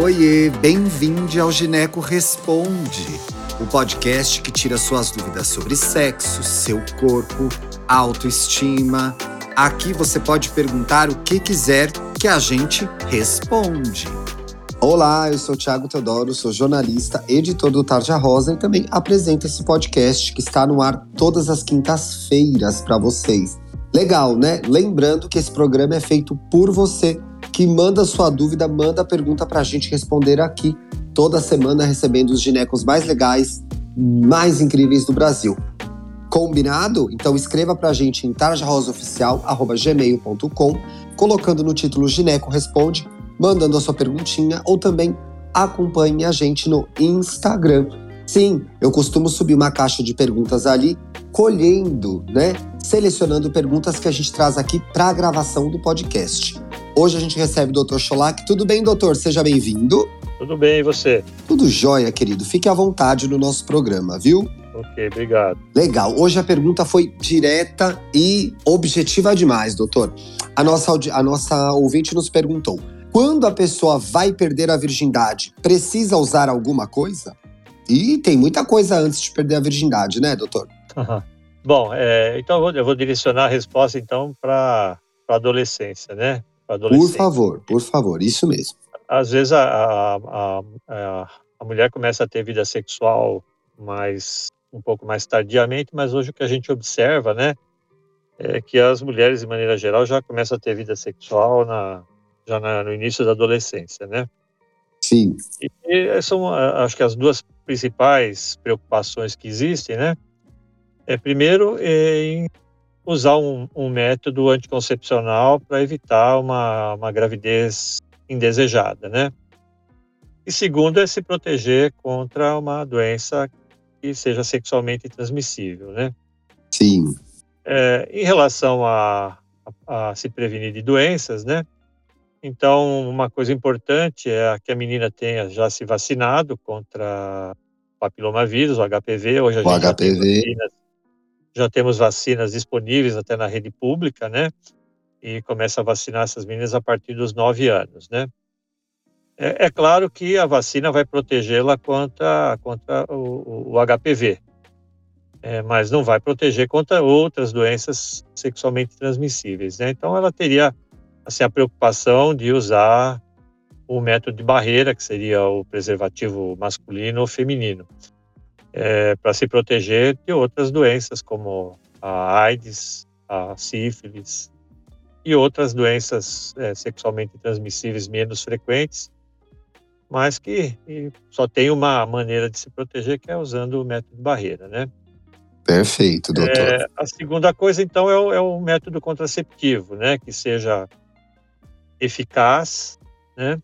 Oiê, bem-vindo ao Gineco Responde, o podcast que tira suas dúvidas sobre sexo, seu corpo, autoestima. Aqui você pode perguntar o que quiser que a gente responde. Olá, eu sou Thiago Teodoro, sou jornalista, editor do Tarja Rosa e também apresento esse podcast que está no ar todas as quintas-feiras para vocês. Legal, né? Lembrando que esse programa é feito por você que manda sua dúvida, manda a pergunta para a gente responder aqui toda semana, recebendo os ginecos mais legais, mais incríveis do Brasil. Combinado? Então escreva para a gente em tarjarosaoficial.gmail.com, colocando no título Gineco Responde, mandando a sua perguntinha ou também acompanhe a gente no Instagram. Sim, eu costumo subir uma caixa de perguntas ali, colhendo, né? Selecionando perguntas que a gente traz aqui para a gravação do podcast. Hoje a gente recebe o Dr. Cholak. Tudo bem, doutor? Seja bem-vindo. Tudo bem, e você? Tudo jóia, querido. Fique à vontade no nosso programa, viu? Ok, obrigado. Legal. Hoje a pergunta foi direta e objetiva demais, doutor. A nossa, a nossa ouvinte nos perguntou: quando a pessoa vai perder a virgindade, precisa usar alguma coisa? E tem muita coisa antes de perder a virgindade, né, doutor? Bom, é, então eu vou, eu vou, direcionar a resposta então para a adolescência, né? Por favor, por favor, isso mesmo. Às vezes a, a, a, a mulher começa a ter vida sexual mais um pouco mais tardiamente, mas hoje o que a gente observa, né, é que as mulheres, de maneira geral, já começam a ter vida sexual na, já na, no início da adolescência, né? Sim. E, e são, acho que as duas principais preocupações que existem, né? É primeiro em usar um, um método anticoncepcional para evitar uma, uma gravidez indesejada, né? E segundo é se proteger contra uma doença que seja sexualmente transmissível, né? Sim. É, em relação a, a, a, se prevenir de doenças, né? Então, uma coisa importante é que a menina tenha já se vacinado contra papilomavírus, o HPV. Hoje a o gente HPV já temos vacinas disponíveis até na rede pública, né? E começa a vacinar essas meninas a partir dos nove anos, né? É, é claro que a vacina vai protegê-la contra, contra o, o HPV, é, mas não vai proteger contra outras doenças sexualmente transmissíveis, né? Então ela teria assim a preocupação de usar o método de barreira, que seria o preservativo masculino ou feminino é, para se proteger de outras doenças como a AIDS, a sífilis e outras doenças é, sexualmente transmissíveis menos frequentes, mas que só tem uma maneira de se proteger que é usando o método de barreira, né? Perfeito, doutor. É, a segunda coisa, então, é o, é o método contraceptivo, né? Que seja eficaz, né?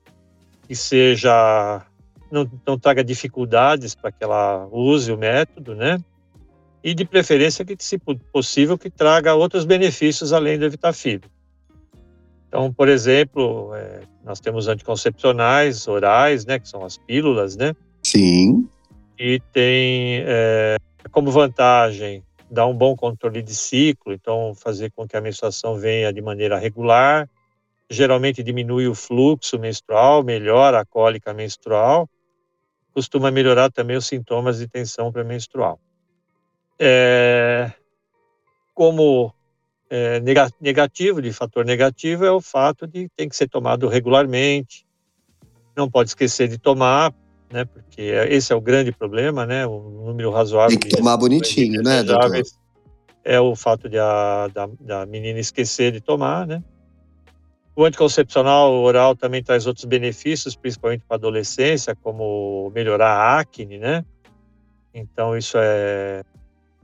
Que seja não, não traga dificuldades para que ela use o método, né? E de preferência que, se possível, que traga outros benefícios além do evitar filho. Então, por exemplo, é, nós temos anticoncepcionais orais, né, que são as pílulas, né? Sim. E tem é, como vantagem dar um bom controle de ciclo, então fazer com que a menstruação venha de maneira regular, geralmente diminui o fluxo menstrual, melhora a cólica menstrual costuma melhorar também os sintomas de tensão pré-menstrual. É, como é, negativo, de fator negativo, é o fato de tem que ser tomado regularmente, não pode esquecer de tomar, né, porque esse é o grande problema, né, o número razoável. Tem que tomar bonitinho, né, doutor? É o fato de a, da, da menina esquecer de tomar, né, o anticoncepcional oral também traz outros benefícios, principalmente para a adolescência, como melhorar a acne, né? Então, isso é,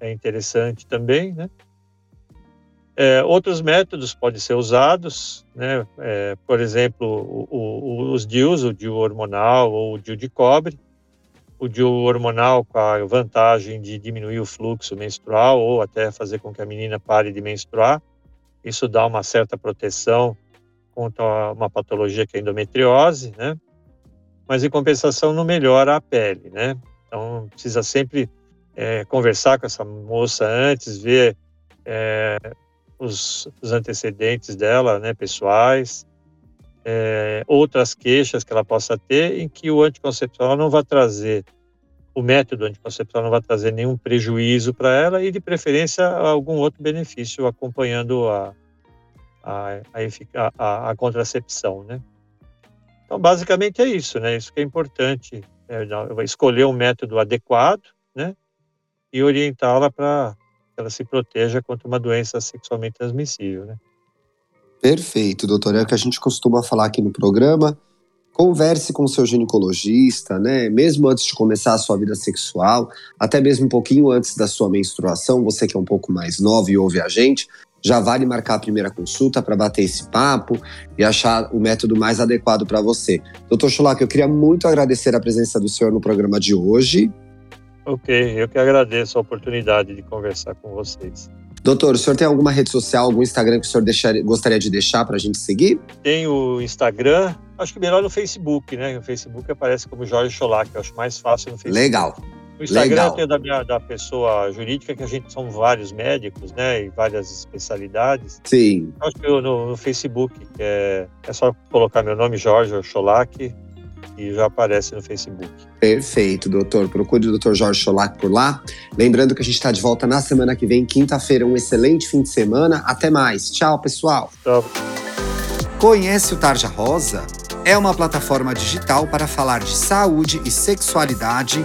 é interessante também, né? É, outros métodos podem ser usados, né? É, por exemplo, o, o, os DIUs, o DIU hormonal ou o DIU de cobre. O DIU hormonal com a vantagem de diminuir o fluxo menstrual ou até fazer com que a menina pare de menstruar. Isso dá uma certa proteção contra uma patologia que é a endometriose, né? Mas em compensação não melhora a pele, né? Então precisa sempre é, conversar com essa moça antes, ver é, os, os, antecedentes dela, né, pessoais. é, outras queixas que ela possa ter, em que o anticoncepcional não vai trazer, o método anticoncepcional não vai trazer nenhum prejuízo para ela e, de preferência, algum outro benefício acompanhando a, a, a, a, contracepção, né? Então, basicamente é isso, né? Isso que é importante, é, escolher um método adequado, né? E orientá-la para que ela se proteja contra uma doença sexualmente transmissível, né? Perfeito, doutor. É o que a gente costuma falar aqui no programa. Converse com seu ginecologista, né? Mesmo antes de começar a sua vida sexual, até mesmo um pouquinho antes da sua menstruação, você que é um pouco mais nova e ouve a gente, já vale marcar a primeira consulta para bater esse papo e achar o método mais adequado para você. Doutor Chulac, eu queria muito agradecer a presença do senhor no programa de hoje. Ok, eu que agradeço a oportunidade de conversar com vocês. Doutor, o senhor tem alguma rede social, algum Instagram que o senhor deixar, gostaria de deixar para a gente seguir? Tem o Instagram, acho que melhor no Facebook, né? O Facebook aparece como Jorge Cholac, eu acho mais fácil no Facebook. Legal. O Instagram Legal. tem da, minha, da pessoa jurídica, que a gente são vários médicos, né? E várias especialidades. Sim. Eu acho que no, no Facebook, é, é só colocar meu nome, Jorge Cholac, e já aparece no Facebook. Perfeito, doutor. Procure o doutor Jorge Cholac por lá. Lembrando que a gente está de volta na semana que vem, quinta-feira. Um excelente fim de semana. Até mais. Tchau, pessoal. Tchau. Conhece o Tarja Rosa? É uma plataforma digital para falar de saúde e sexualidade